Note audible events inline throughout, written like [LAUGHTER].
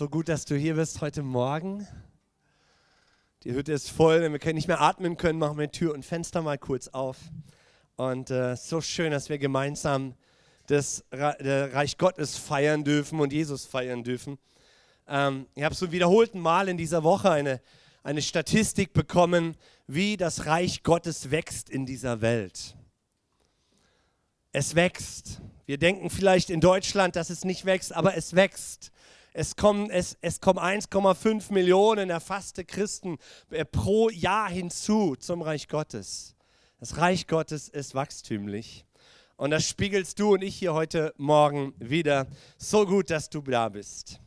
So gut, dass du hier bist heute Morgen. Die Hütte ist voll, wenn wir nicht mehr atmen können, machen wir Tür und Fenster mal kurz auf. Und äh, so schön, dass wir gemeinsam das Reich Gottes feiern dürfen und Jesus feiern dürfen. Ähm, ich habe so wiederholten Mal in dieser Woche eine, eine Statistik bekommen, wie das Reich Gottes wächst in dieser Welt. Es wächst. Wir denken vielleicht in Deutschland, dass es nicht wächst, aber es wächst. Es kommen, es, es kommen 1,5 Millionen erfasste Christen äh, pro Jahr hinzu zum Reich Gottes. Das Reich Gottes ist wachstümlich. Und das spiegelst du und ich hier heute Morgen wieder. So gut, dass du da bist.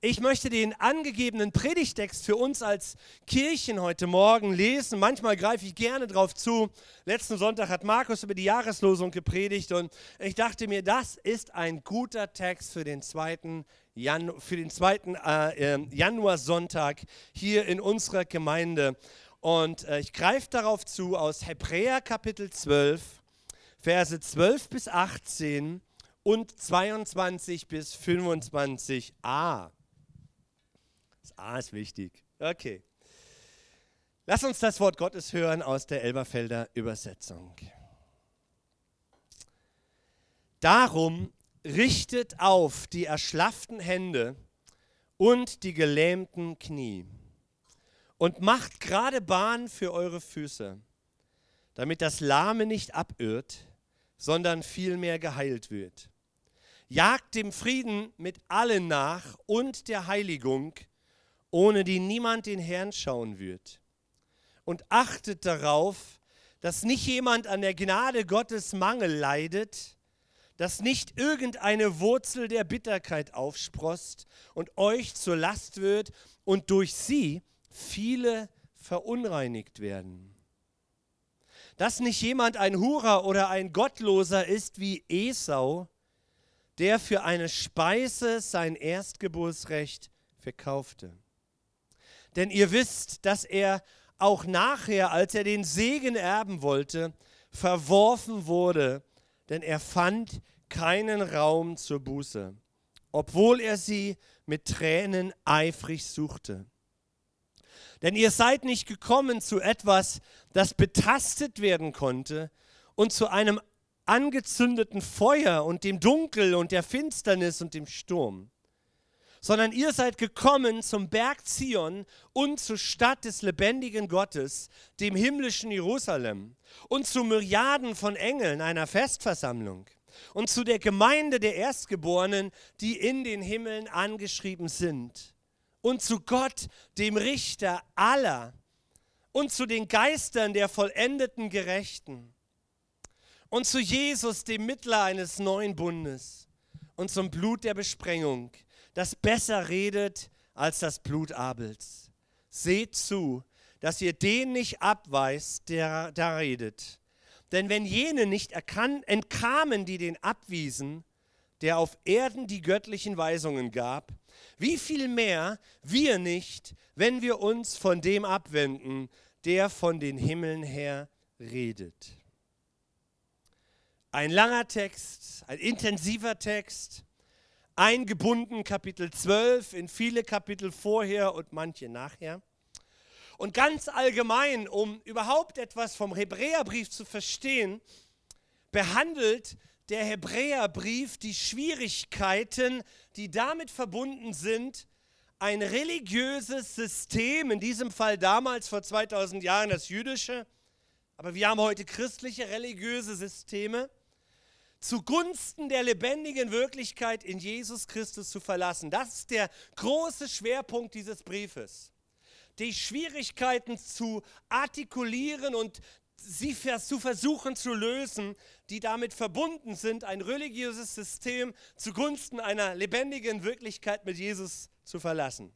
Ich möchte den angegebenen Predigtext für uns als Kirchen heute Morgen lesen. Manchmal greife ich gerne drauf zu. Letzten Sonntag hat Markus über die Jahreslosung gepredigt und ich dachte mir, das ist ein guter Text für den zweiten, Janu für den zweiten äh, ähm, Januarsonntag hier in unserer Gemeinde. Und äh, ich greife darauf zu aus Hebräer Kapitel 12, Verse 12 bis 18 und 22 bis 25a. Das A ist wichtig. Okay. Lass uns das Wort Gottes hören aus der Elberfelder Übersetzung. Darum richtet auf die erschlafften Hände und die gelähmten Knie und macht gerade Bahn für eure Füße, damit das Lahme nicht abirrt, sondern vielmehr geheilt wird. Jagt dem Frieden mit allen nach und der Heiligung, ohne die niemand den Herrn schauen wird. Und achtet darauf, dass nicht jemand an der Gnade Gottes Mangel leidet, dass nicht irgendeine Wurzel der Bitterkeit aufsproßt und euch zur Last wird und durch sie viele verunreinigt werden. Dass nicht jemand ein Hurer oder ein Gottloser ist wie Esau, der für eine Speise sein Erstgeburtsrecht verkaufte. Denn ihr wisst, dass er auch nachher, als er den Segen erben wollte, verworfen wurde, denn er fand keinen Raum zur Buße, obwohl er sie mit Tränen eifrig suchte. Denn ihr seid nicht gekommen zu etwas, das betastet werden konnte und zu einem angezündeten Feuer und dem Dunkel und der Finsternis und dem Sturm sondern ihr seid gekommen zum Berg Zion und zur Stadt des lebendigen Gottes, dem himmlischen Jerusalem, und zu Myriaden von Engeln einer Festversammlung und zu der Gemeinde der Erstgeborenen, die in den Himmeln angeschrieben sind, und zu Gott, dem Richter aller, und zu den Geistern der vollendeten Gerechten, und zu Jesus, dem Mittler eines neuen Bundes, und zum Blut der Besprengung, das besser redet als das Blut Abels. Seht zu, dass ihr den nicht abweist, der da redet. Denn wenn jene nicht entkamen, die den abwiesen, der auf Erden die göttlichen Weisungen gab, wie viel mehr wir nicht, wenn wir uns von dem abwenden, der von den Himmeln her redet. Ein langer Text, ein intensiver Text, eingebunden, Kapitel 12, in viele Kapitel vorher und manche nachher. Und ganz allgemein, um überhaupt etwas vom Hebräerbrief zu verstehen, behandelt der Hebräerbrief die Schwierigkeiten, die damit verbunden sind, ein religiöses System, in diesem Fall damals vor 2000 Jahren das jüdische, aber wir haben heute christliche religiöse Systeme, zugunsten der lebendigen Wirklichkeit in Jesus Christus zu verlassen. Das ist der große Schwerpunkt dieses Briefes. Die Schwierigkeiten zu artikulieren und sie zu versuchen zu lösen, die damit verbunden sind, ein religiöses System zugunsten einer lebendigen Wirklichkeit mit Jesus zu verlassen.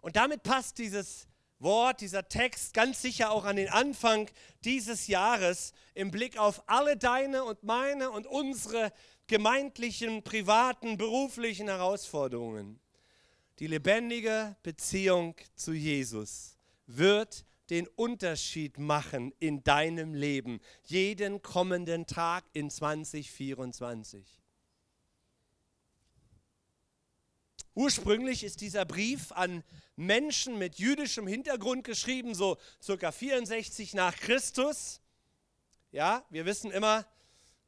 Und damit passt dieses Wort, dieser Text ganz sicher auch an den Anfang dieses Jahres im Blick auf alle deine und meine und unsere gemeindlichen, privaten, beruflichen Herausforderungen. Die lebendige Beziehung zu Jesus wird den Unterschied machen in deinem Leben, jeden kommenden Tag in 2024. Ursprünglich ist dieser Brief an Menschen mit jüdischem Hintergrund geschrieben, so circa 64 nach Christus. Ja, wir wissen immer,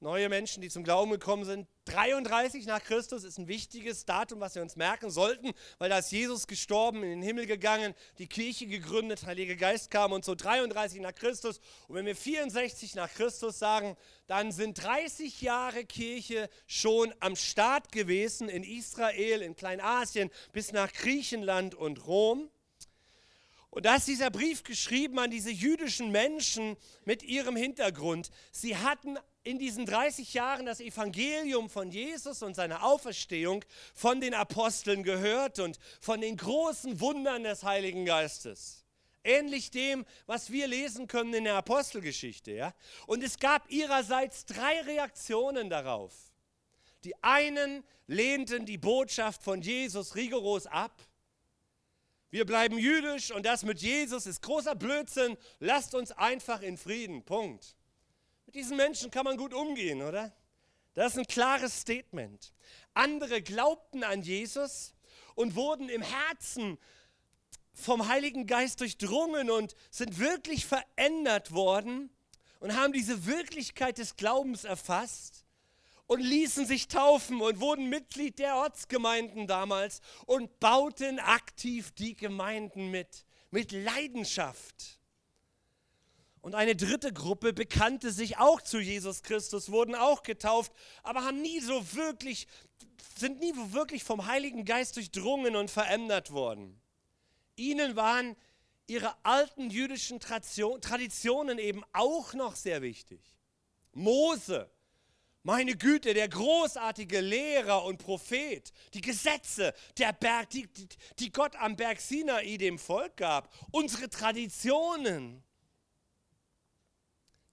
neue Menschen, die zum Glauben gekommen sind. 33 nach Christus ist ein wichtiges Datum, was wir uns merken sollten, weil da ist Jesus gestorben, in den Himmel gegangen, die Kirche gegründet, Heiliger Geist kam und so 33 nach Christus. Und wenn wir 64 nach Christus sagen, dann sind 30 Jahre Kirche schon am Start gewesen in Israel, in Kleinasien bis nach Griechenland und Rom. Und da ist dieser Brief geschrieben an diese jüdischen Menschen mit ihrem Hintergrund. Sie hatten in diesen 30 Jahren das Evangelium von Jesus und seiner Auferstehung von den Aposteln gehört und von den großen Wundern des Heiligen Geistes. Ähnlich dem, was wir lesen können in der Apostelgeschichte. Ja? Und es gab ihrerseits drei Reaktionen darauf. Die einen lehnten die Botschaft von Jesus rigoros ab wir bleiben jüdisch und das mit Jesus ist großer Blödsinn. Lasst uns einfach in Frieden. Punkt. Mit diesen Menschen kann man gut umgehen, oder? Das ist ein klares Statement. Andere glaubten an Jesus und wurden im Herzen vom Heiligen Geist durchdrungen und sind wirklich verändert worden und haben diese Wirklichkeit des Glaubens erfasst und ließen sich taufen und wurden Mitglied der Ortsgemeinden damals und bauten aktiv die Gemeinden mit, mit Leidenschaft. Und eine dritte Gruppe bekannte sich auch zu Jesus Christus, wurden auch getauft, aber haben nie so wirklich, sind nie wirklich vom Heiligen Geist durchdrungen und verändert worden. Ihnen waren ihre alten jüdischen Traditionen eben auch noch sehr wichtig. Mose, meine Güte, der großartige Lehrer und Prophet, die Gesetze, der Berg, die, die Gott am Berg Sinai dem Volk gab, unsere Traditionen,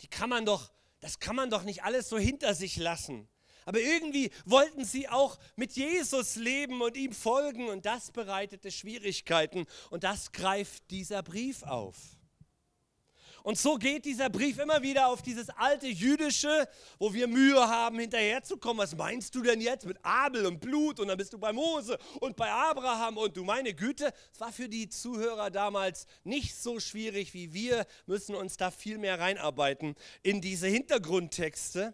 die kann man doch, das kann man doch nicht alles so hinter sich lassen. Aber irgendwie wollten sie auch mit Jesus leben und ihm folgen und das bereitete Schwierigkeiten und das greift dieser Brief auf. Und so geht dieser Brief immer wieder auf dieses alte Jüdische, wo wir Mühe haben, hinterherzukommen. Was meinst du denn jetzt mit Abel und Blut? Und dann bist du bei Mose und bei Abraham und du meine Güte. Es war für die Zuhörer damals nicht so schwierig wie wir, müssen uns da viel mehr reinarbeiten in diese Hintergrundtexte.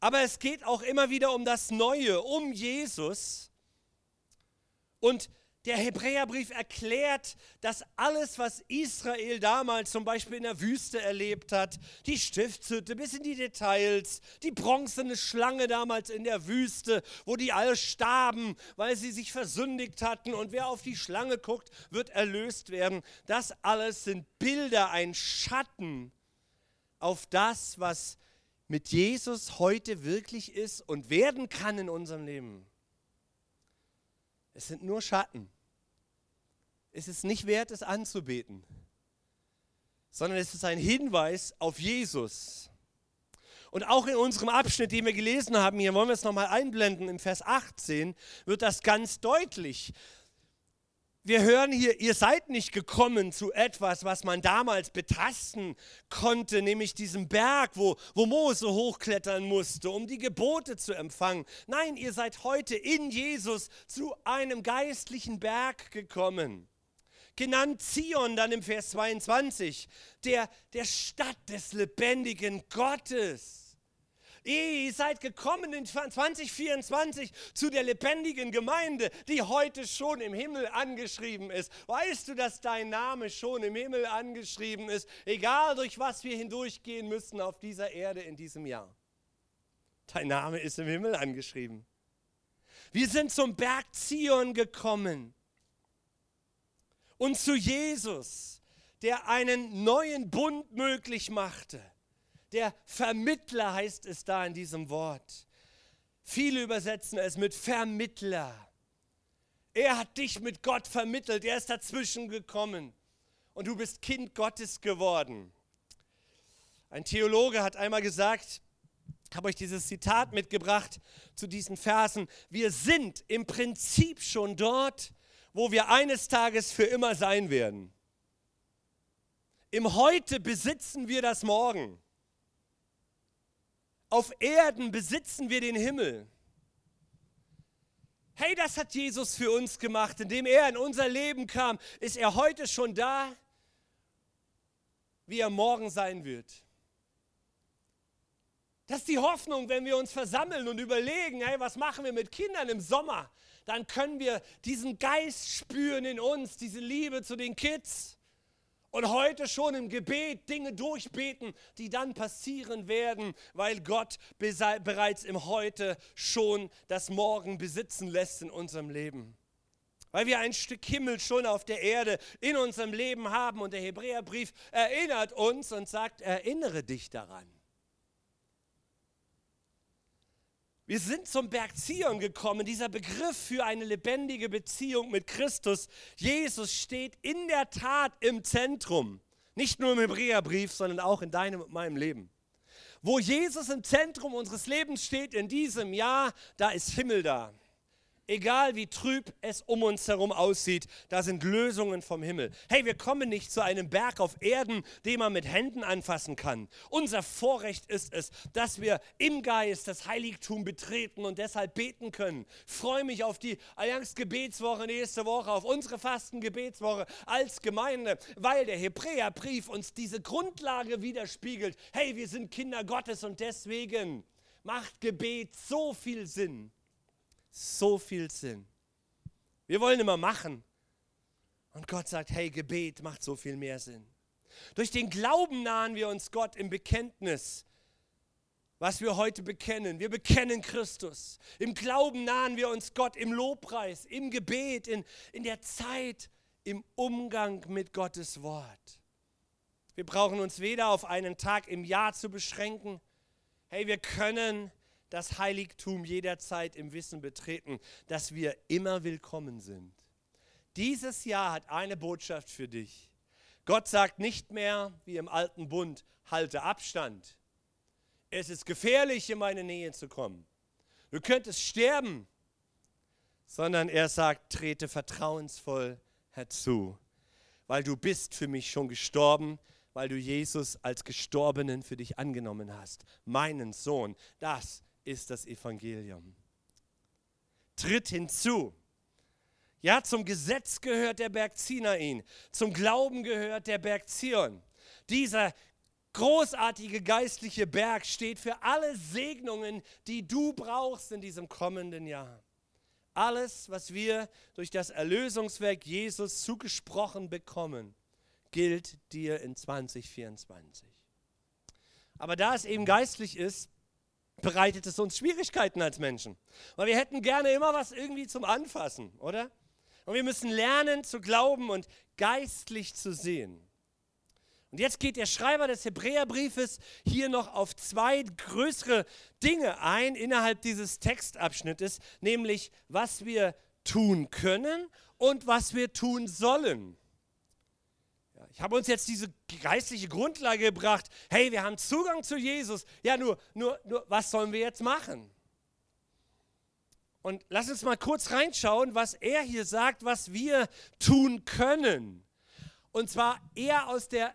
Aber es geht auch immer wieder um das Neue, um Jesus. Und der Hebräerbrief erklärt, dass alles, was Israel damals zum Beispiel in der Wüste erlebt hat, die Stiftshütte bis in die Details, die bronzene Schlange damals in der Wüste, wo die alle starben, weil sie sich versündigt hatten und wer auf die Schlange guckt, wird erlöst werden. Das alles sind Bilder, ein Schatten auf das, was mit Jesus heute wirklich ist und werden kann in unserem Leben. Es sind nur Schatten. Es ist nicht wert, es anzubeten, sondern es ist ein Hinweis auf Jesus. Und auch in unserem Abschnitt, den wir gelesen haben, hier wollen wir es nochmal einblenden, im Vers 18 wird das ganz deutlich wir hören hier, ihr seid nicht gekommen zu etwas, was man damals betasten konnte, nämlich diesem Berg, wo, wo Mose hochklettern musste, um die Gebote zu empfangen. Nein, ihr seid heute in Jesus zu einem geistlichen Berg gekommen. Genannt Zion dann im Vers 22, der, der Stadt des lebendigen Gottes. Ihr seid gekommen in 2024 zu der lebendigen Gemeinde, die heute schon im Himmel angeschrieben ist. Weißt du, dass dein Name schon im Himmel angeschrieben ist, egal durch was wir hindurchgehen müssen auf dieser Erde in diesem Jahr? Dein Name ist im Himmel angeschrieben. Wir sind zum Berg Zion gekommen und zu Jesus, der einen neuen Bund möglich machte der Vermittler heißt es da in diesem Wort. Viele übersetzen es mit Vermittler. Er hat dich mit Gott vermittelt, er ist dazwischen gekommen und du bist Kind Gottes geworden. Ein Theologe hat einmal gesagt, ich habe euch dieses Zitat mitgebracht zu diesen Versen, wir sind im Prinzip schon dort, wo wir eines Tages für immer sein werden. Im Heute besitzen wir das Morgen. Auf Erden besitzen wir den Himmel. Hey, das hat Jesus für uns gemacht, indem er in unser Leben kam. Ist er heute schon da, wie er morgen sein wird? Das ist die Hoffnung, wenn wir uns versammeln und überlegen, hey, was machen wir mit Kindern im Sommer? Dann können wir diesen Geist spüren in uns, diese Liebe zu den Kids und heute schon im Gebet Dinge durchbeten, die dann passieren werden, weil Gott bereits im Heute schon das Morgen besitzen lässt in unserem Leben. Weil wir ein Stück Himmel schon auf der Erde in unserem Leben haben und der Hebräerbrief erinnert uns und sagt, erinnere dich daran. Wir sind zum Berg Zion gekommen. Dieser Begriff für eine lebendige Beziehung mit Christus, Jesus, steht in der Tat im Zentrum. Nicht nur im Hebräerbrief, sondern auch in deinem und meinem Leben. Wo Jesus im Zentrum unseres Lebens steht in diesem Jahr, da ist Himmel da. Egal wie trüb es um uns herum aussieht, da sind Lösungen vom Himmel. Hey, wir kommen nicht zu einem Berg auf Erden, den man mit Händen anfassen kann. Unser Vorrecht ist es, dass wir im Geist das Heiligtum betreten und deshalb beten können. freue mich auf die Allianz Gebetswoche nächste Woche, auf unsere Fastengebetswoche als Gemeinde, weil der Hebräerbrief uns diese Grundlage widerspiegelt. Hey, wir sind Kinder Gottes und deswegen macht Gebet so viel Sinn so viel Sinn. Wir wollen immer machen. Und Gott sagt, hey, Gebet macht so viel mehr Sinn. Durch den Glauben nahen wir uns Gott im Bekenntnis, was wir heute bekennen. Wir bekennen Christus. Im Glauben nahen wir uns Gott im Lobpreis, im Gebet, in, in der Zeit, im Umgang mit Gottes Wort. Wir brauchen uns weder auf einen Tag im Jahr zu beschränken. Hey, wir können das Heiligtum jederzeit im Wissen betreten, dass wir immer willkommen sind. Dieses Jahr hat eine Botschaft für dich. Gott sagt nicht mehr wie im alten Bund, halte Abstand. Es ist gefährlich, in meine Nähe zu kommen. Du könntest sterben, sondern er sagt, trete vertrauensvoll herzu, weil du bist für mich schon gestorben, weil du Jesus als Gestorbenen für dich angenommen hast, meinen Sohn. Das ist das Evangelium. Tritt hinzu. Ja, zum Gesetz gehört der Berg Zinain, zum Glauben gehört der Berg Zion. Dieser großartige geistliche Berg steht für alle Segnungen, die du brauchst in diesem kommenden Jahr. Alles, was wir durch das Erlösungswerk Jesus zugesprochen bekommen, gilt dir in 2024. Aber da es eben geistlich ist, bereitet es uns Schwierigkeiten als Menschen. Weil wir hätten gerne immer was irgendwie zum Anfassen, oder? Und wir müssen lernen zu glauben und geistlich zu sehen. Und jetzt geht der Schreiber des Hebräerbriefes hier noch auf zwei größere Dinge ein innerhalb dieses Textabschnittes, nämlich was wir tun können und was wir tun sollen. Ich habe uns jetzt diese geistliche Grundlage gebracht. Hey, wir haben Zugang zu Jesus. Ja, nur, nur, nur, was sollen wir jetzt machen? Und lass uns mal kurz reinschauen, was er hier sagt, was wir tun können. Und zwar eher aus der,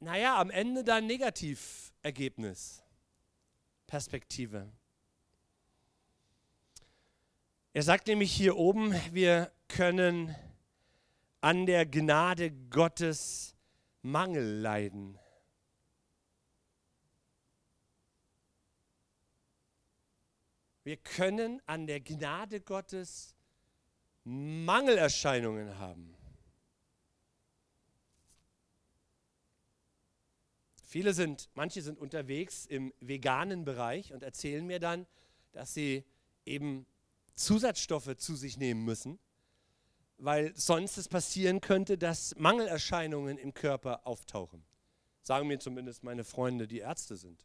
naja, am Ende dann Negativergebnis. Perspektive. Er sagt nämlich hier oben, wir können an der Gnade Gottes Mangel leiden. Wir können an der Gnade Gottes Mangelerscheinungen haben. Viele sind, manche sind unterwegs im veganen Bereich und erzählen mir dann, dass sie eben Zusatzstoffe zu sich nehmen müssen, weil sonst es passieren könnte, dass Mangelerscheinungen im Körper auftauchen. Sagen mir zumindest meine Freunde, die Ärzte sind.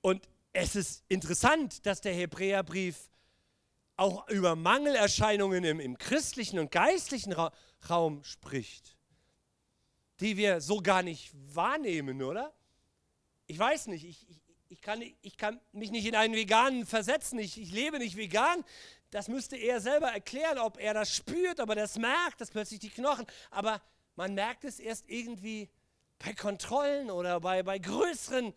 Und es ist interessant, dass der Hebräerbrief auch über Mangelerscheinungen im, im christlichen und geistlichen Ra Raum spricht, die wir so gar nicht wahrnehmen, oder? Ich weiß nicht, ich, ich, ich, kann, ich kann mich nicht in einen Veganen versetzen, ich, ich lebe nicht vegan, das müsste er selber erklären, ob er das spürt, ob er das merkt, dass plötzlich die Knochen, aber man merkt es erst irgendwie bei Kontrollen oder bei, bei größeren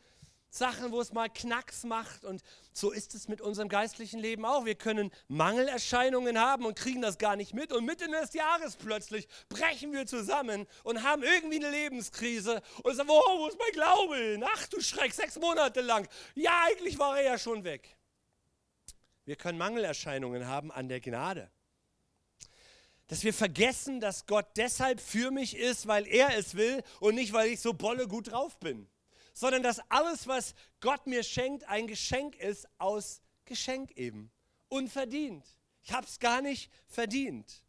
Sachen, wo es mal Knacks macht. Und so ist es mit unserem geistlichen Leben auch. Wir können Mangelerscheinungen haben und kriegen das gar nicht mit. Und mitten des Jahres plötzlich brechen wir zusammen und haben irgendwie eine Lebenskrise und sagen, oh, wo ist mein Glaube hin? Ach du Schreck, sechs Monate lang. Ja, eigentlich war er ja schon weg. Wir können Mangelerscheinungen haben an der Gnade. Dass wir vergessen, dass Gott deshalb für mich ist, weil er es will und nicht, weil ich so bolle gut drauf bin sondern dass alles, was Gott mir schenkt, ein Geschenk ist aus Geschenk eben. Unverdient. Ich habe es gar nicht verdient.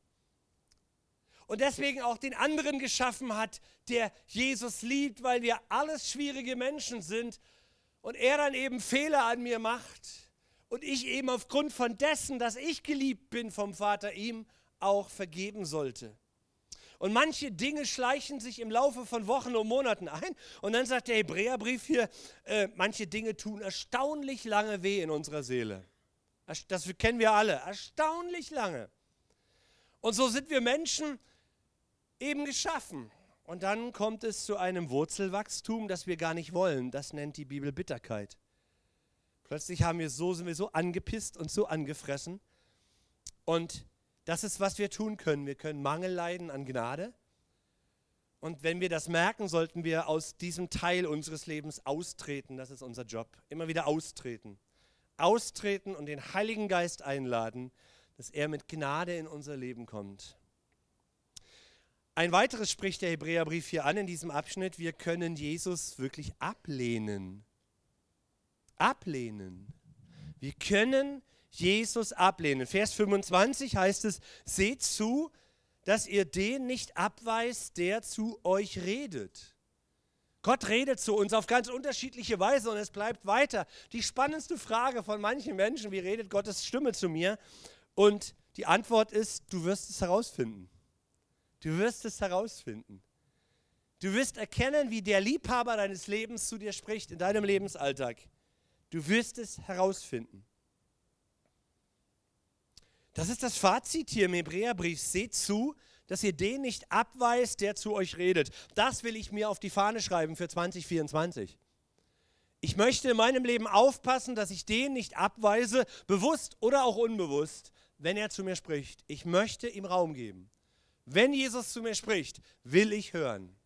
Und deswegen auch den anderen geschaffen hat, der Jesus liebt, weil wir alles schwierige Menschen sind und er dann eben Fehler an mir macht und ich eben aufgrund von dessen, dass ich geliebt bin vom Vater, ihm auch vergeben sollte. Und manche Dinge schleichen sich im Laufe von Wochen und Monaten ein. Und dann sagt der Hebräerbrief hier, äh, manche Dinge tun erstaunlich lange weh in unserer Seele. Das kennen wir alle, erstaunlich lange. Und so sind wir Menschen eben geschaffen. Und dann kommt es zu einem Wurzelwachstum, das wir gar nicht wollen. Das nennt die Bibel Bitterkeit. Plötzlich haben wir so, sind wir so angepisst und so angefressen. Und das ist, was wir tun können. Wir können Mangel leiden an Gnade. Und wenn wir das merken, sollten wir aus diesem Teil unseres Lebens austreten. Das ist unser Job. Immer wieder austreten. Austreten und den Heiligen Geist einladen, dass er mit Gnade in unser Leben kommt. Ein weiteres spricht der Hebräerbrief hier an in diesem Abschnitt. Wir können Jesus wirklich ablehnen. Ablehnen. Wir können Jesus ablehnen. Vers 25 heißt es, seht zu, dass ihr den nicht abweist, der zu euch redet. Gott redet zu uns auf ganz unterschiedliche Weise und es bleibt weiter. Die spannendste Frage von manchen Menschen, wie redet Gottes Stimme zu mir? Und die Antwort ist, du wirst es herausfinden. Du wirst es herausfinden. Du wirst erkennen, wie der Liebhaber deines Lebens zu dir spricht in deinem Lebensalltag. Du wirst es herausfinden. Das ist das Fazit hier im Hebräerbrief. Seht zu, dass ihr den nicht abweist, der zu euch redet. Das will ich mir auf die Fahne schreiben für 2024. Ich möchte in meinem Leben aufpassen, dass ich den nicht abweise, bewusst oder auch unbewusst, wenn er zu mir spricht. Ich möchte ihm Raum geben. Wenn Jesus zu mir spricht, will ich hören.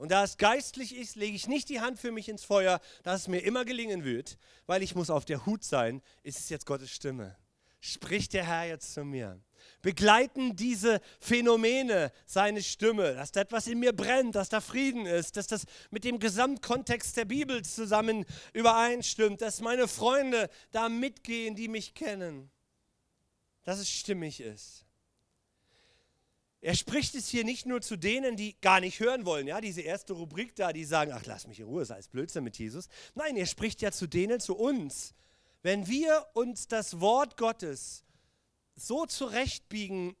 Und da es geistlich ist, lege ich nicht die Hand für mich ins Feuer, dass es mir immer gelingen wird, weil ich muss auf der Hut sein, ist es jetzt Gottes Stimme spricht der Herr jetzt zu mir. Begleiten diese Phänomene seine Stimme, dass da etwas in mir brennt, dass da Frieden ist, dass das mit dem Gesamtkontext der Bibel zusammen übereinstimmt, dass meine Freunde da mitgehen, die mich kennen, dass es stimmig ist. Er spricht es hier nicht nur zu denen, die gar nicht hören wollen, ja, diese erste Rubrik da, die sagen, ach, lass mich in Ruhe, sei es Blödsinn mit Jesus. Nein, er spricht ja zu denen, zu uns, wenn wir uns das Wort Gottes so zurechtbiegen,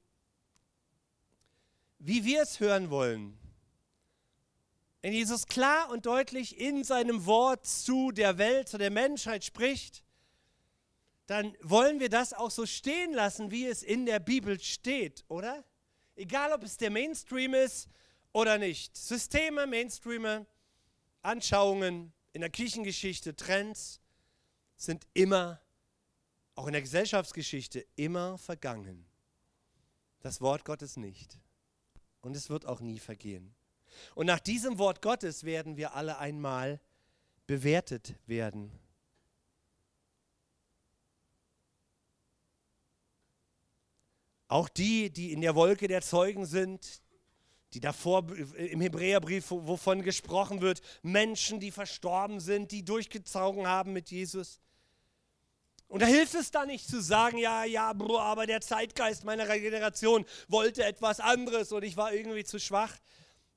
wie wir es hören wollen, wenn Jesus klar und deutlich in seinem Wort zu der Welt, zu der Menschheit spricht, dann wollen wir das auch so stehen lassen, wie es in der Bibel steht, oder? Egal, ob es der Mainstream ist oder nicht. Systeme, Mainstreame, Anschauungen in der Kirchengeschichte, Trends sind immer, auch in der Gesellschaftsgeschichte, immer vergangen. Das Wort Gottes nicht. Und es wird auch nie vergehen. Und nach diesem Wort Gottes werden wir alle einmal bewertet werden. Auch die, die in der Wolke der Zeugen sind, die davor im Hebräerbrief, wovon gesprochen wird, Menschen, die verstorben sind, die durchgezogen haben mit Jesus, und da hilft es dann nicht zu sagen, ja, ja, Bro, aber der Zeitgeist meiner Generation wollte etwas anderes und ich war irgendwie zu schwach.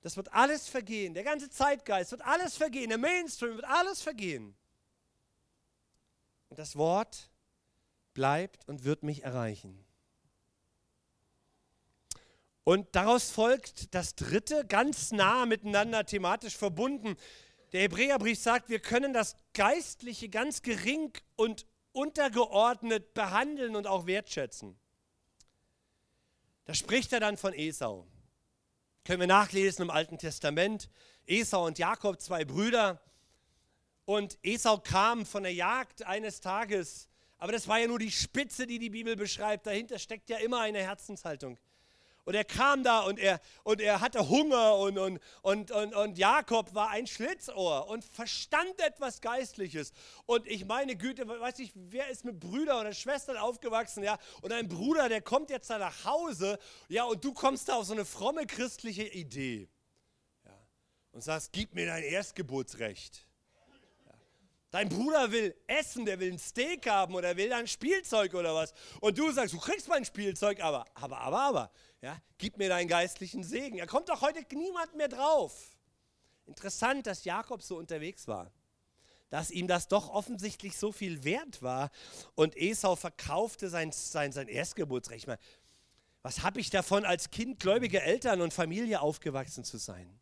Das wird alles vergehen. Der ganze Zeitgeist wird alles vergehen. Der Mainstream wird alles vergehen. Und das Wort bleibt und wird mich erreichen. Und daraus folgt das dritte, ganz nah miteinander thematisch verbunden. Der Hebräerbrief sagt, wir können das Geistliche ganz gering und untergeordnet behandeln und auch wertschätzen. Da spricht er dann von Esau. Können wir nachlesen im Alten Testament. Esau und Jakob, zwei Brüder. Und Esau kam von der Jagd eines Tages. Aber das war ja nur die Spitze, die die Bibel beschreibt. Dahinter steckt ja immer eine Herzenshaltung. Und er kam da und er, und er hatte Hunger und, und, und, und, und Jakob war ein Schlitzohr und verstand etwas Geistliches. Und ich meine Güte, weiß ich, wer ist mit Brüdern oder Schwestern aufgewachsen, ja? Und ein Bruder, der kommt jetzt da nach Hause, ja, und du kommst da auf so eine fromme christliche Idee. Ja, und sagst, gib mir dein Erstgeburtsrecht. Dein Bruder will essen, der will ein Steak haben oder will ein Spielzeug oder was. Und du sagst, du kriegst mein Spielzeug, aber, aber, aber, aber, ja, gib mir deinen geistlichen Segen. Da kommt doch heute niemand mehr drauf. Interessant, dass Jakob so unterwegs war. Dass ihm das doch offensichtlich so viel wert war. Und Esau verkaufte sein, sein, sein Erstgeburtsrecht. Was habe ich davon, als Kind gläubige Eltern und Familie aufgewachsen zu sein?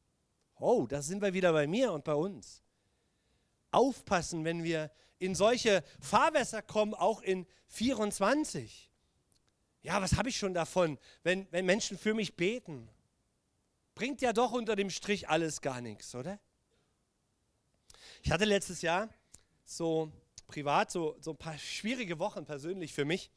Oh, da sind wir wieder bei mir und bei uns aufpassen, wenn wir in solche Fahrwässer kommen, auch in 24. Ja, was habe ich schon davon, wenn, wenn Menschen für mich beten? Bringt ja doch unter dem Strich alles gar nichts, oder? Ich hatte letztes Jahr so privat so, so ein paar schwierige Wochen persönlich für mich.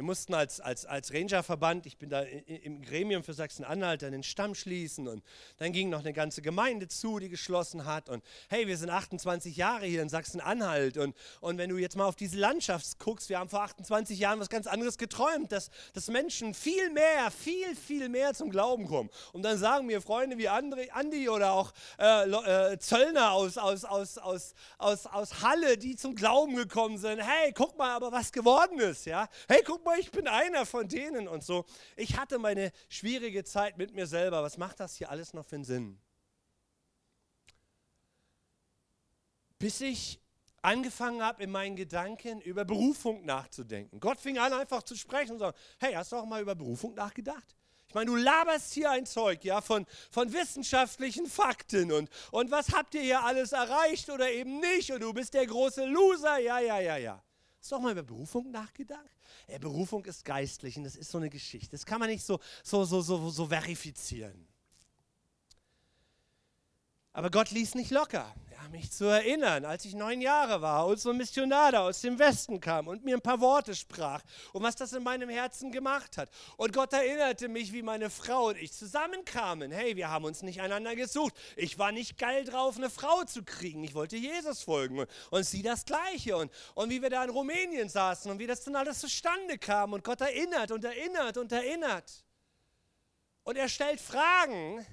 Wir mussten als, als, als Rangerverband, ich bin da im Gremium für Sachsen-Anhalt, einen Stamm schließen und dann ging noch eine ganze Gemeinde zu, die geschlossen hat und hey, wir sind 28 Jahre hier in Sachsen-Anhalt und, und wenn du jetzt mal auf diese Landschaft guckst, wir haben vor 28 Jahren was ganz anderes geträumt, dass, dass Menschen viel mehr, viel, viel mehr zum Glauben kommen. Und dann sagen mir Freunde wie André, Andi oder auch äh, äh, Zöllner aus, aus, aus, aus, aus, aus Halle, die zum Glauben gekommen sind, hey, guck mal aber, was geworden ist, ja, hey, guck mal, mal, ich bin einer von denen und so. Ich hatte meine schwierige Zeit mit mir selber. Was macht das hier alles noch für einen Sinn? Bis ich angefangen habe, in meinen Gedanken über Berufung nachzudenken. Gott fing an, einfach zu sprechen und sagen, hey, hast du auch mal über Berufung nachgedacht? Ich meine, du laberst hier ein Zeug, ja, von, von wissenschaftlichen Fakten und, und was habt ihr hier alles erreicht oder eben nicht und du bist der große Loser, ja, ja, ja, ja. Hast du auch mal über Berufung nachgedacht? Ja, Berufung ist geistlich und das ist so eine Geschichte. Das kann man nicht so, so, so, so, so verifizieren. Aber Gott ließ nicht locker, ja, mich zu erinnern, als ich neun Jahre war und so ein Missionar da aus dem Westen kam und mir ein paar Worte sprach und was das in meinem Herzen gemacht hat. Und Gott erinnerte mich, wie meine Frau und ich zusammenkamen. Hey, wir haben uns nicht einander gesucht. Ich war nicht geil drauf, eine Frau zu kriegen. Ich wollte Jesus folgen und, und sie das Gleiche. Und, und wie wir da in Rumänien saßen und wie das dann alles zustande kam und Gott erinnert und erinnert und erinnert. Und er stellt Fragen,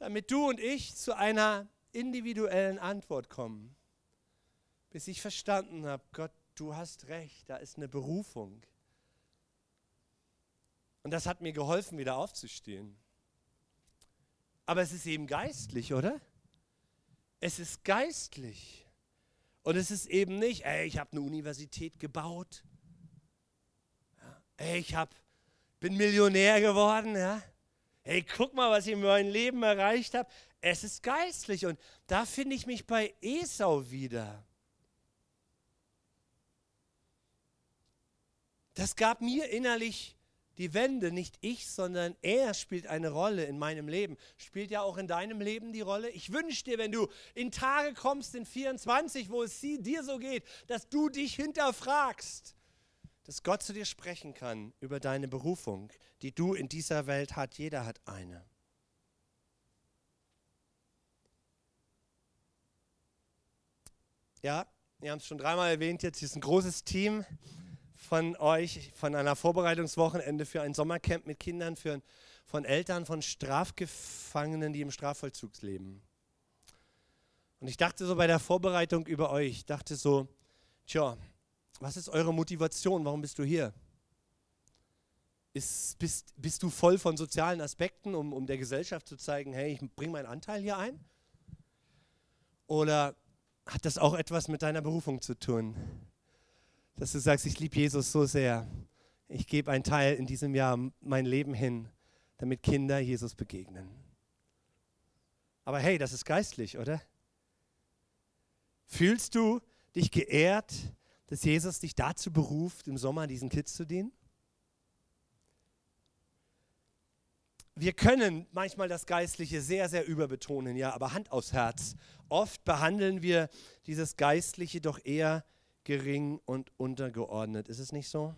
damit du und ich zu einer individuellen Antwort kommen. Bis ich verstanden habe, Gott, du hast recht, da ist eine Berufung. Und das hat mir geholfen, wieder aufzustehen. Aber es ist eben geistlich, oder? Es ist geistlich. Und es ist eben nicht, ey, ich habe eine Universität gebaut. Ja, ey, ich hab, bin Millionär geworden, ja hey, guck mal, was ich in meinem Leben erreicht habe. Es ist geistlich und da finde ich mich bei Esau wieder. Das gab mir innerlich die Wende, nicht ich, sondern er spielt eine Rolle in meinem Leben. Spielt ja auch in deinem Leben die Rolle. Ich wünsche dir, wenn du in Tage kommst, in 24, wo es dir so geht, dass du dich hinterfragst dass Gott zu dir sprechen kann über deine Berufung, die du in dieser Welt hast. Jeder hat eine. Ja, wir haben es schon dreimal erwähnt, jetzt ist ein großes Team von euch von einer Vorbereitungswochenende für ein Sommercamp mit Kindern, für, von Eltern von Strafgefangenen, die im Strafvollzug leben. Und ich dachte so bei der Vorbereitung über euch, dachte so, tja, was ist eure Motivation? Warum bist du hier? Ist, bist, bist du voll von sozialen Aspekten, um, um der Gesellschaft zu zeigen, hey, ich bringe meinen Anteil hier ein? Oder hat das auch etwas mit deiner Berufung zu tun? Dass du sagst, ich liebe Jesus so sehr, ich gebe einen Teil in diesem Jahr mein Leben hin, damit Kinder Jesus begegnen. Aber hey, das ist geistlich, oder? Fühlst du dich geehrt, dass Jesus dich dazu beruft, im Sommer diesen Kids zu dienen? wir können manchmal das Geistliche sehr, sehr überbetonen, ja, aber Hand aufs Herz. Oft behandeln wir dieses Geistliche doch eher gering und untergeordnet. Ist es nicht so?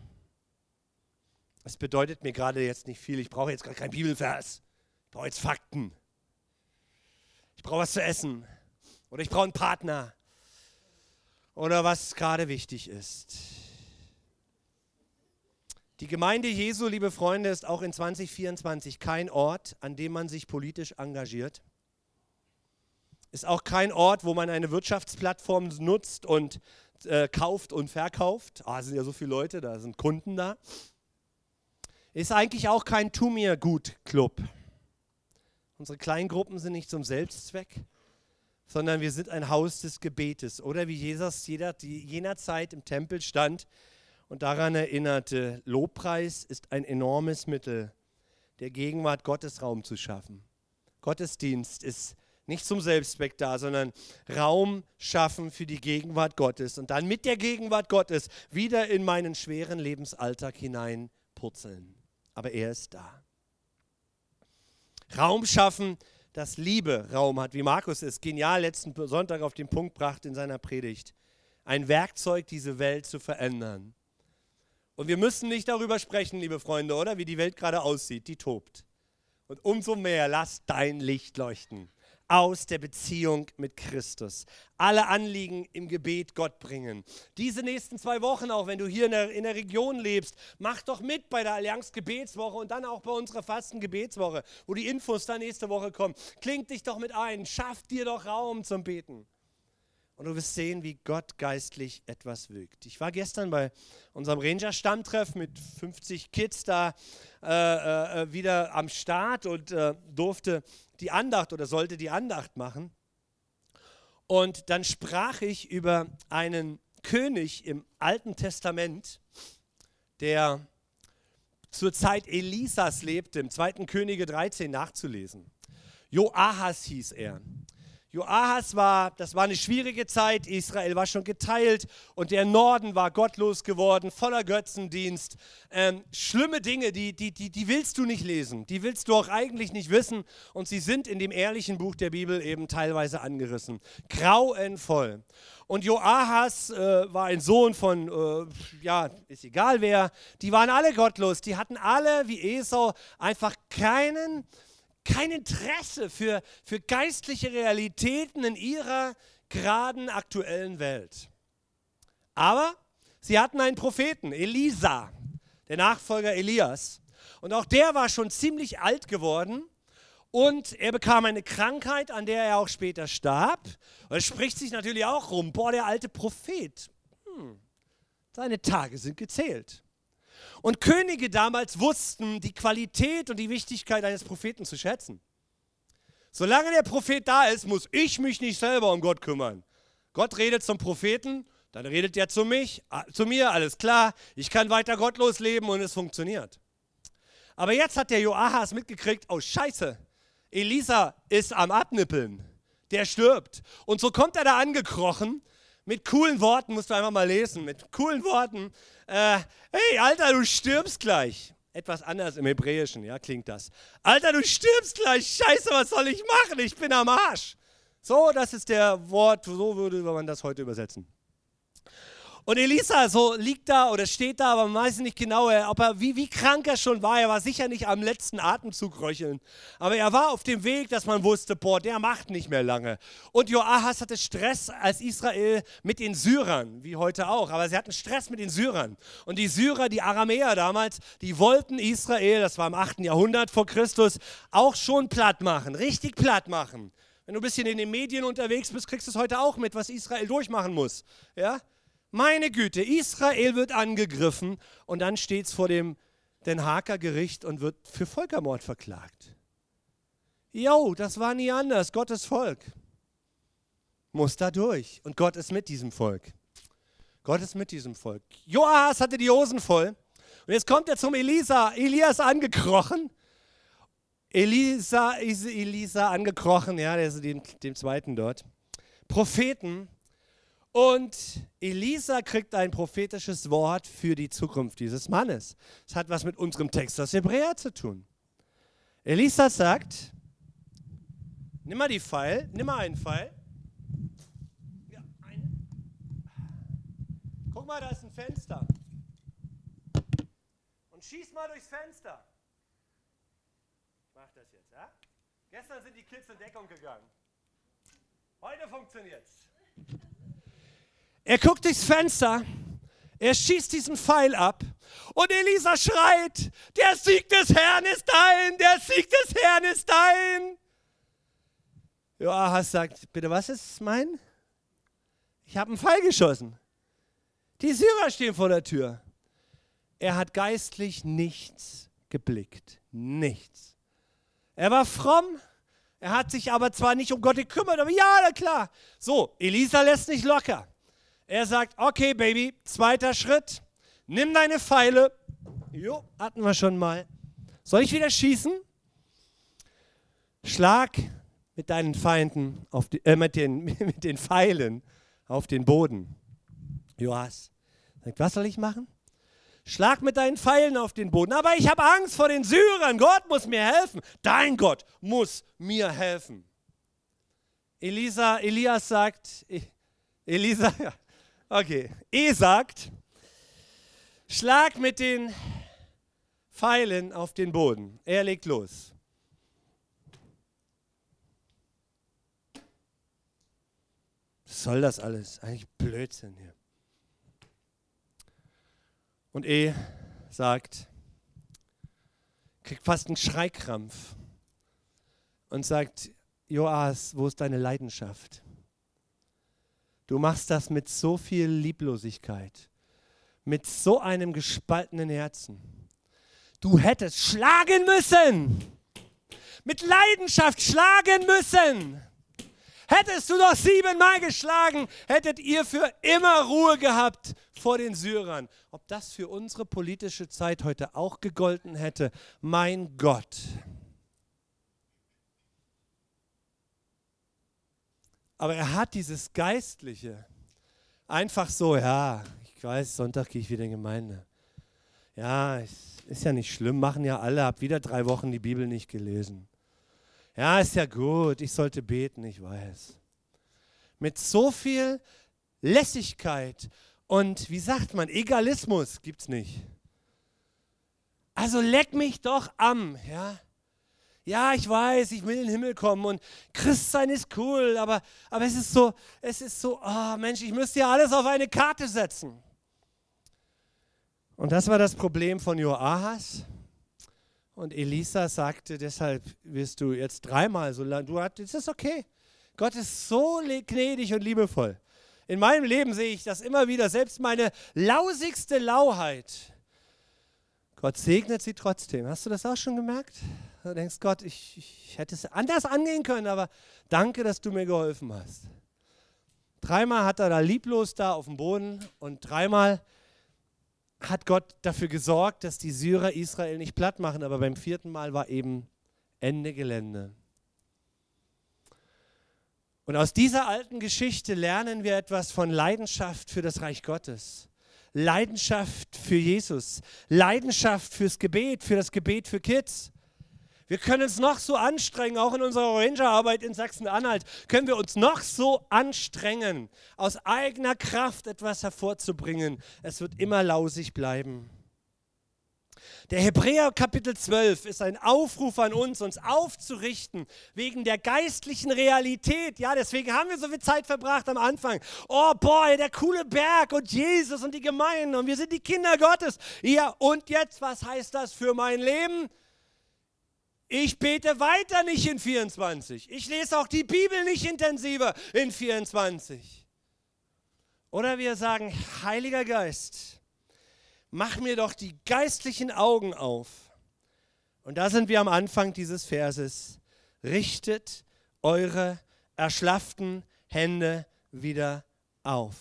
Es bedeutet mir gerade jetzt nicht viel. Ich brauche jetzt gerade keinen Bibelvers. Ich brauche jetzt Fakten. Ich brauche was zu essen. Oder ich brauche einen Partner. Oder was gerade wichtig ist. Die Gemeinde Jesu, liebe Freunde, ist auch in 2024 kein Ort, an dem man sich politisch engagiert. Ist auch kein Ort, wo man eine Wirtschaftsplattform nutzt und äh, kauft und verkauft. Ah, sind ja so viele Leute, da sind Kunden da. Ist eigentlich auch kein Tu mir gut Club. Unsere Kleingruppen sind nicht zum Selbstzweck, sondern wir sind ein Haus des Gebetes. Oder wie Jesus jeder, jener Zeit im Tempel stand und daran erinnerte, Lobpreis ist ein enormes Mittel, der Gegenwart Gottes Raum zu schaffen. Gottesdienst ist nicht zum Selbstzweck da, sondern Raum schaffen für die Gegenwart Gottes und dann mit der Gegenwart Gottes wieder in meinen schweren Lebensalltag hineinpurzeln. Aber er ist da. Raum schaffen, dass Liebe Raum hat, wie Markus es genial letzten Sonntag auf den Punkt brachte in seiner Predigt. Ein Werkzeug, diese Welt zu verändern. Und wir müssen nicht darüber sprechen, liebe Freunde, oder? Wie die Welt gerade aussieht. Die tobt. Und umso mehr lass dein Licht leuchten aus der Beziehung mit Christus. Alle Anliegen im Gebet Gott bringen. Diese nächsten zwei Wochen, auch wenn du hier in der, in der Region lebst, mach doch mit bei der Allianz Gebetswoche und dann auch bei unserer Fasten Gebetswoche, wo die Infos dann nächste Woche kommen. Klingt dich doch mit ein, schaff dir doch Raum zum Beten und du wirst sehen, wie Gott geistlich etwas wirkt. Ich war gestern bei unserem Ranger-Stammtreff mit 50 Kids da äh, äh, äh, wieder am Start und äh, durfte die Andacht oder sollte die Andacht machen. Und dann sprach ich über einen König im Alten Testament, der zur Zeit Elisas lebte, im 2. Könige 13 nachzulesen. Joahas hieß er. Joahas war, das war eine schwierige Zeit, Israel war schon geteilt und der Norden war gottlos geworden, voller Götzendienst. Ähm, schlimme Dinge, die, die, die, die willst du nicht lesen, die willst du auch eigentlich nicht wissen und sie sind in dem ehrlichen Buch der Bibel eben teilweise angerissen. Grauenvoll. Und Joahas äh, war ein Sohn von, äh, ja, ist egal wer, die waren alle gottlos, die hatten alle, wie Esau, einfach keinen kein Interesse für, für geistliche Realitäten in ihrer geraden aktuellen Welt. Aber sie hatten einen Propheten, Elisa, der Nachfolger Elias. Und auch der war schon ziemlich alt geworden. Und er bekam eine Krankheit, an der er auch später starb. Und es spricht sich natürlich auch rum, boah, der alte Prophet, hm, seine Tage sind gezählt. Und Könige damals wussten die Qualität und die Wichtigkeit eines Propheten zu schätzen. Solange der Prophet da ist, muss ich mich nicht selber um Gott kümmern. Gott redet zum Propheten, dann redet er zu mich, zu mir, alles klar. Ich kann weiter gottlos leben und es funktioniert. Aber jetzt hat der Joahas mitgekriegt, oh Scheiße, Elisa ist am Abnippeln. Der stirbt. Und so kommt er da angekrochen mit coolen Worten, musst du einfach mal lesen, mit coolen Worten. Äh, hey, Alter, du stirbst gleich. Etwas anders im Hebräischen, ja, klingt das. Alter, du stirbst gleich. Scheiße, was soll ich machen? Ich bin am Arsch. So, das ist der Wort, so würde man das heute übersetzen. Und Elisa so liegt da oder steht da, aber man weiß nicht genau, ob er, wie, wie krank er schon war. Er war sicher nicht am letzten Atemzug röcheln. Aber er war auf dem Weg, dass man wusste, boah, der macht nicht mehr lange. Und Joahas hatte Stress als Israel mit den Syrern, wie heute auch. Aber sie hatten Stress mit den Syrern. Und die Syrer, die Aramäer damals, die wollten Israel, das war im 8. Jahrhundert vor Christus, auch schon platt machen, richtig platt machen. Wenn du ein bisschen in den Medien unterwegs bist, kriegst du es heute auch mit, was Israel durchmachen muss. Ja? Meine Güte, Israel wird angegriffen und dann steht es vor dem Den Haager Gericht und wird für Völkermord verklagt. Jo, das war nie anders. Gottes Volk muss da durch und Gott ist mit diesem Volk. Gott ist mit diesem Volk. Joas hatte die Hosen voll und jetzt kommt er zum Elisa, Elias angekrochen. Elisa, Elisa angekrochen, ja, der ist dem, dem zweiten dort. Propheten und Elisa kriegt ein prophetisches Wort für die Zukunft dieses Mannes. Es hat was mit unserem Text aus Hebräer zu tun. Elisa sagt, nimm mal die Pfeil, nimm mal einen Pfeil. Ja, einen. Guck mal, da ist ein Fenster. Und schieß mal durchs Fenster. Mach das jetzt, ja? Gestern sind die Kids in Deckung gegangen. Heute funktioniert's. Er guckt durchs Fenster, er schießt diesen Pfeil ab und Elisa schreit, der Sieg des Herrn ist dein, der Sieg des Herrn ist dein. Joachas sagt, bitte was ist mein? Ich habe einen Pfeil geschossen. Die Syrer stehen vor der Tür. Er hat geistlich nichts geblickt. Nichts. Er war fromm, er hat sich aber zwar nicht um Gott gekümmert, aber ja, na klar. So, Elisa lässt nicht locker. Er sagt, okay, Baby, zweiter Schritt. Nimm deine Pfeile. Jo, hatten wir schon mal. Soll ich wieder schießen? Schlag mit deinen Feinden, auf die, äh, mit, den, [LAUGHS] mit den Pfeilen auf den Boden. Joas sagt, was soll ich machen? Schlag mit deinen Pfeilen auf den Boden. Aber ich habe Angst vor den Syrern. Gott muss mir helfen. Dein Gott muss mir helfen. Elisa, Elias sagt, Elisa, okay, E sagt, schlag mit den Pfeilen auf den Boden. Er legt los. Was soll das alles? Eigentlich Blödsinn hier. Und E sagt, kriegt fast einen Schreikrampf und sagt, Joas, wo ist deine Leidenschaft? Du machst das mit so viel Lieblosigkeit, mit so einem gespaltenen Herzen. Du hättest schlagen müssen, mit Leidenschaft schlagen müssen. Hättest du doch siebenmal geschlagen, hättet ihr für immer Ruhe gehabt vor den Syrern. Ob das für unsere politische Zeit heute auch gegolten hätte, mein Gott. Aber er hat dieses Geistliche einfach so, ja, ich weiß, Sonntag gehe ich wieder in die Gemeinde. Ja, ist ja nicht schlimm, machen ja alle, hab wieder drei Wochen die Bibel nicht gelesen. Ja, ist ja gut, ich sollte beten, ich weiß. Mit so viel Lässigkeit und wie sagt man, Egalismus gibt es nicht. Also leck mich doch am, ja. Ja, ich weiß, ich will in den Himmel kommen und Christsein ist cool, aber, aber es ist so, es ist so, oh Mensch, ich müsste ja alles auf eine Karte setzen. Und das war das Problem von Joahas. Und Elisa sagte, deshalb wirst du jetzt dreimal so lang, du hast, es ist okay. Gott ist so gnädig und liebevoll. In meinem Leben sehe ich das immer wieder, selbst meine lausigste Lauheit. Gott segnet sie trotzdem. Hast du das auch schon gemerkt? Du denkst, Gott, ich, ich hätte es anders angehen können, aber danke, dass du mir geholfen hast. Dreimal hat er da lieblos da auf dem Boden und dreimal hat Gott dafür gesorgt, dass die Syrer Israel nicht platt machen, aber beim vierten Mal war eben Ende Gelände. Und aus dieser alten Geschichte lernen wir etwas von Leidenschaft für das Reich Gottes. Leidenschaft für Jesus, Leidenschaft fürs Gebet, für das Gebet für Kids. Wir können uns noch so anstrengen, auch in unserer Rangerarbeit in Sachsen-Anhalt, können wir uns noch so anstrengen, aus eigener Kraft etwas hervorzubringen. Es wird immer lausig bleiben. Der Hebräer Kapitel 12 ist ein Aufruf an uns, uns aufzurichten wegen der geistlichen Realität. Ja, deswegen haben wir so viel Zeit verbracht am Anfang. Oh boy, der coole Berg und Jesus und die Gemeinde und wir sind die Kinder Gottes. Ja, und jetzt, was heißt das für mein Leben? Ich bete weiter nicht in 24. Ich lese auch die Bibel nicht intensiver in 24. Oder wir sagen, Heiliger Geist, mach mir doch die geistlichen Augen auf. Und da sind wir am Anfang dieses Verses. Richtet eure erschlafften Hände wieder auf.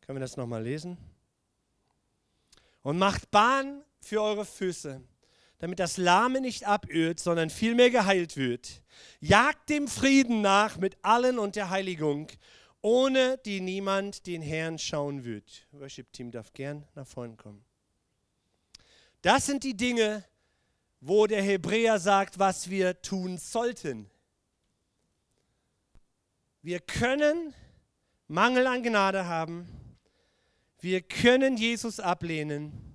Können wir das nochmal lesen? Und macht Bahn für eure Füße, damit das Lahme nicht abölt, sondern vielmehr geheilt wird. Jagt dem Frieden nach mit allen und der Heiligung ohne die niemand den Herrn schauen wird. Worship Team darf gern nach vorne kommen. Das sind die Dinge, wo der Hebräer sagt, was wir tun sollten. Wir können Mangel an Gnade haben. Wir können Jesus ablehnen.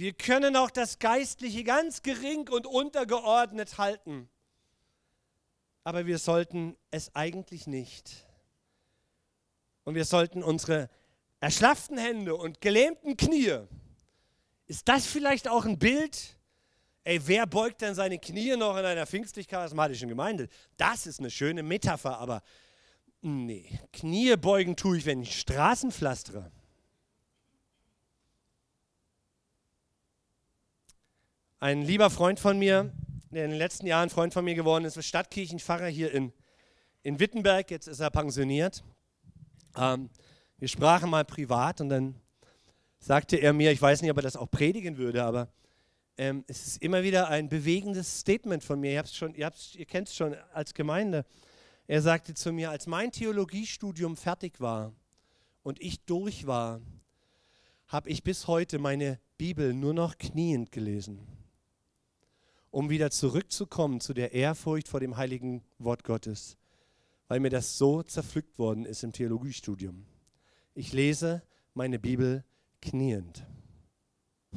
Wir können auch das Geistliche ganz gering und untergeordnet halten. Aber wir sollten es eigentlich nicht. Und wir sollten unsere erschlafften Hände und gelähmten Knie, ist das vielleicht auch ein Bild? Ey, wer beugt denn seine Knie noch in einer pfingstlich-charismatischen Gemeinde? Das ist eine schöne Metapher, aber nee, Knie beugen tue ich, wenn ich Straßen pflastere. Ein lieber Freund von mir, der in den letzten Jahren Freund von mir geworden ist, ist Stadtkirchenpfarrer hier in, in Wittenberg. Jetzt ist er pensioniert. Ähm, wir sprachen mal privat und dann sagte er mir, ich weiß nicht, ob er das auch predigen würde, aber ähm, es ist immer wieder ein bewegendes Statement von mir. Ihr, ihr, ihr kennt es schon als Gemeinde. Er sagte zu mir, als mein Theologiestudium fertig war und ich durch war, habe ich bis heute meine Bibel nur noch kniend gelesen, um wieder zurückzukommen zu der Ehrfurcht vor dem heiligen Wort Gottes, weil mir das so zerpflückt worden ist im Theologiestudium. Ich lese meine Bibel kniend.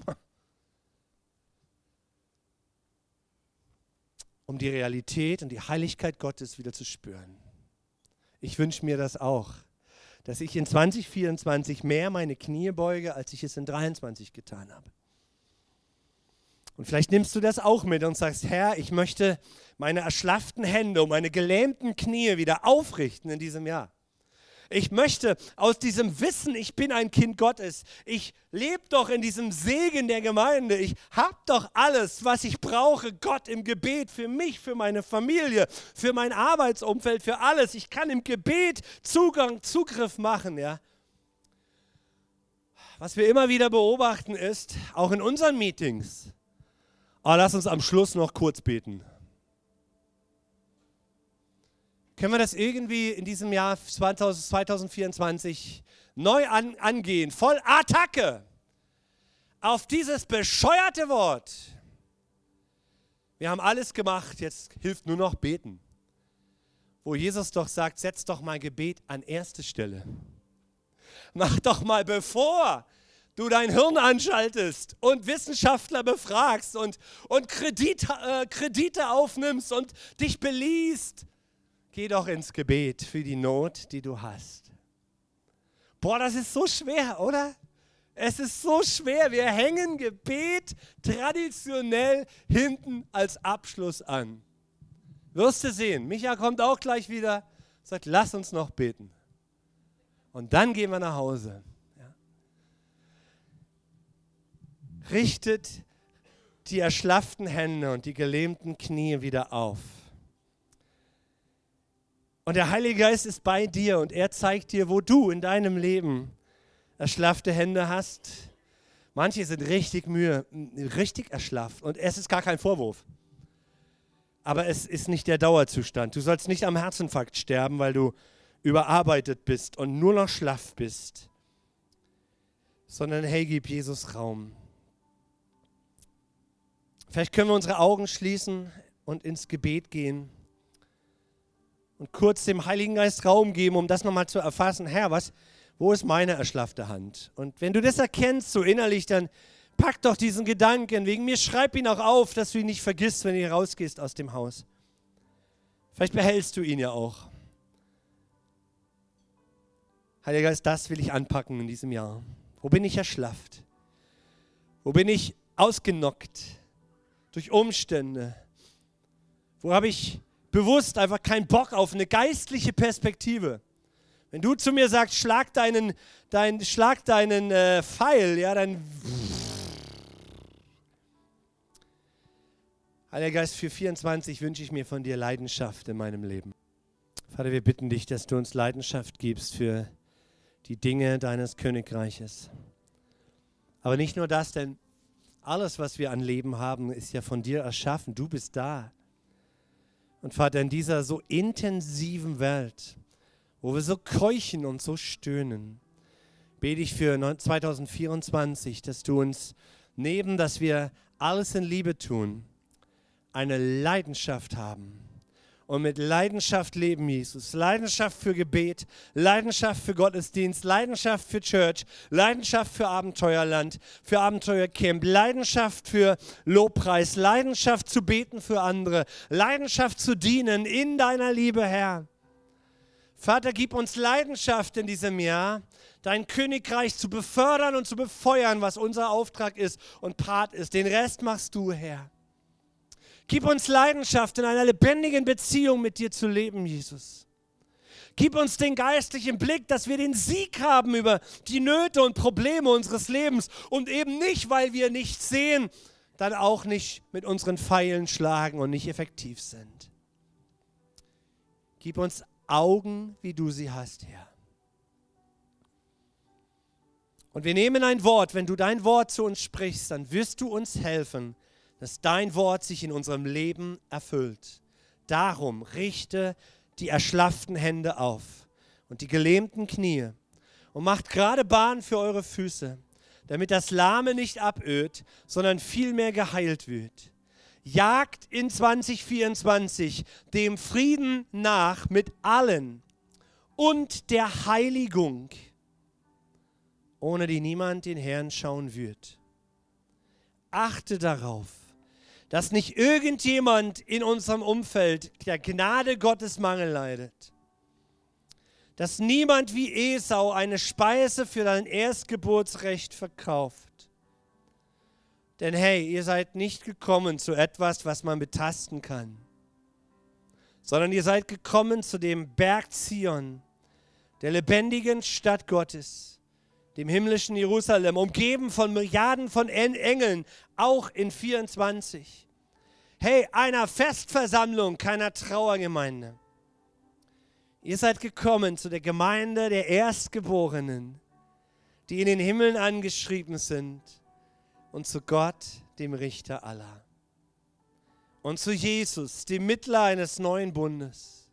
[LAUGHS] Um die Realität und die Heiligkeit Gottes wieder zu spüren. Ich wünsche mir das auch, dass ich in 2024 mehr meine Knie beuge, als ich es in 2023 getan habe. Und vielleicht nimmst du das auch mit und sagst, Herr, ich möchte meine erschlafften Hände und meine gelähmten Knie wieder aufrichten in diesem Jahr. Ich möchte aus diesem Wissen, ich bin ein Kind Gottes, ich lebe doch in diesem Segen der Gemeinde, ich habe doch alles, was ich brauche, Gott im Gebet, für mich, für meine Familie, für mein Arbeitsumfeld, für alles. Ich kann im Gebet Zugang, Zugriff machen, ja. Was wir immer wieder beobachten ist, auch in unseren Meetings, aber lass uns am Schluss noch kurz beten. Können wir das irgendwie in diesem Jahr 2024 neu an, angehen? Voll Attacke auf dieses bescheuerte Wort. Wir haben alles gemacht, jetzt hilft nur noch beten. Wo Jesus doch sagt, setz doch mal Gebet an erste Stelle. Mach doch mal bevor du dein Hirn anschaltest und Wissenschaftler befragst und, und Kredit, äh, Kredite aufnimmst und dich beliest Geh doch ins Gebet für die Not, die du hast. Boah, das ist so schwer, oder? Es ist so schwer. Wir hängen Gebet traditionell hinten als Abschluss an. Wirst du sehen. Micha kommt auch gleich wieder, sagt, lass uns noch beten. Und dann gehen wir nach Hause. Ja. Richtet die erschlafften Hände und die gelähmten Knie wieder auf. Und der Heilige Geist ist bei dir und er zeigt dir, wo du in deinem Leben erschlaffte Hände hast. Manche sind richtig mühe, richtig erschlafft und es ist gar kein Vorwurf. Aber es ist nicht der Dauerzustand. Du sollst nicht am Herzinfarkt sterben, weil du überarbeitet bist und nur noch schlaff bist, sondern hey, gib Jesus Raum. Vielleicht können wir unsere Augen schließen und ins Gebet gehen und kurz dem Heiligen Geist Raum geben, um das nochmal zu erfassen. Herr, was, wo ist meine erschlaffte Hand? Und wenn du das erkennst so innerlich, dann pack doch diesen Gedanken. Wegen mir schreib ihn auch auf, dass du ihn nicht vergisst, wenn du rausgehst aus dem Haus. Vielleicht behältst du ihn ja auch. Heiliger Geist, das will ich anpacken in diesem Jahr. Wo bin ich erschlafft? Wo bin ich ausgenockt durch Umstände? Wo habe ich bewusst einfach keinen Bock auf eine geistliche Perspektive. Wenn du zu mir sagst, schlag deinen, dein, schlag deinen äh, Pfeil, ja, dann. Heiliger Geist, für 24 wünsche ich mir von dir Leidenschaft in meinem Leben. Vater, wir bitten dich, dass du uns Leidenschaft gibst für die Dinge deines Königreiches. Aber nicht nur das, denn alles, was wir an Leben haben, ist ja von dir erschaffen. Du bist da. Und Vater, in dieser so intensiven Welt, wo wir so keuchen und so stöhnen, bete ich für 2024, dass du uns neben, dass wir alles in Liebe tun, eine Leidenschaft haben und mit Leidenschaft leben, Jesus. Leidenschaft für Gebet, Leidenschaft für Gottesdienst, Leidenschaft für Church, Leidenschaft für Abenteuerland, für Abenteuercamp, Leidenschaft für Lobpreis, Leidenschaft zu beten für andere, Leidenschaft zu dienen in deiner Liebe, Herr. Vater, gib uns Leidenschaft in diesem Jahr, dein Königreich zu befördern und zu befeuern, was unser Auftrag ist und Part ist. Den Rest machst du, Herr. Gib uns Leidenschaft, in einer lebendigen Beziehung mit dir zu leben, Jesus. Gib uns den geistlichen Blick, dass wir den Sieg haben über die Nöte und Probleme unseres Lebens und eben nicht, weil wir nicht sehen, dann auch nicht mit unseren Pfeilen schlagen und nicht effektiv sind. Gib uns Augen, wie du sie hast, Herr. Und wir nehmen ein Wort, wenn du dein Wort zu uns sprichst, dann wirst du uns helfen, dass dein Wort sich in unserem Leben erfüllt. Darum richte die erschlafften Hände auf und die gelähmten Knie und macht gerade Bahn für eure Füße, damit das Lahme nicht aböht, sondern vielmehr geheilt wird. Jagt in 2024 dem Frieden nach mit allen und der Heiligung ohne die niemand den Herrn schauen wird. Achte darauf, dass nicht irgendjemand in unserem Umfeld der Gnade Gottes Mangel leidet. Dass niemand wie Esau eine Speise für dein Erstgeburtsrecht verkauft. Denn hey, ihr seid nicht gekommen zu etwas, was man betasten kann, sondern ihr seid gekommen zu dem Berg Zion, der lebendigen Stadt Gottes dem himmlischen Jerusalem, umgeben von Milliarden von Engeln, auch in 24. Hey, einer Festversammlung, keiner Trauergemeinde. Ihr seid gekommen zu der Gemeinde der Erstgeborenen, die in den Himmeln angeschrieben sind, und zu Gott, dem Richter aller. Und zu Jesus, dem Mittler eines neuen Bundes.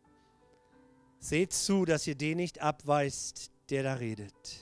Seht zu, dass ihr den nicht abweist, der da redet.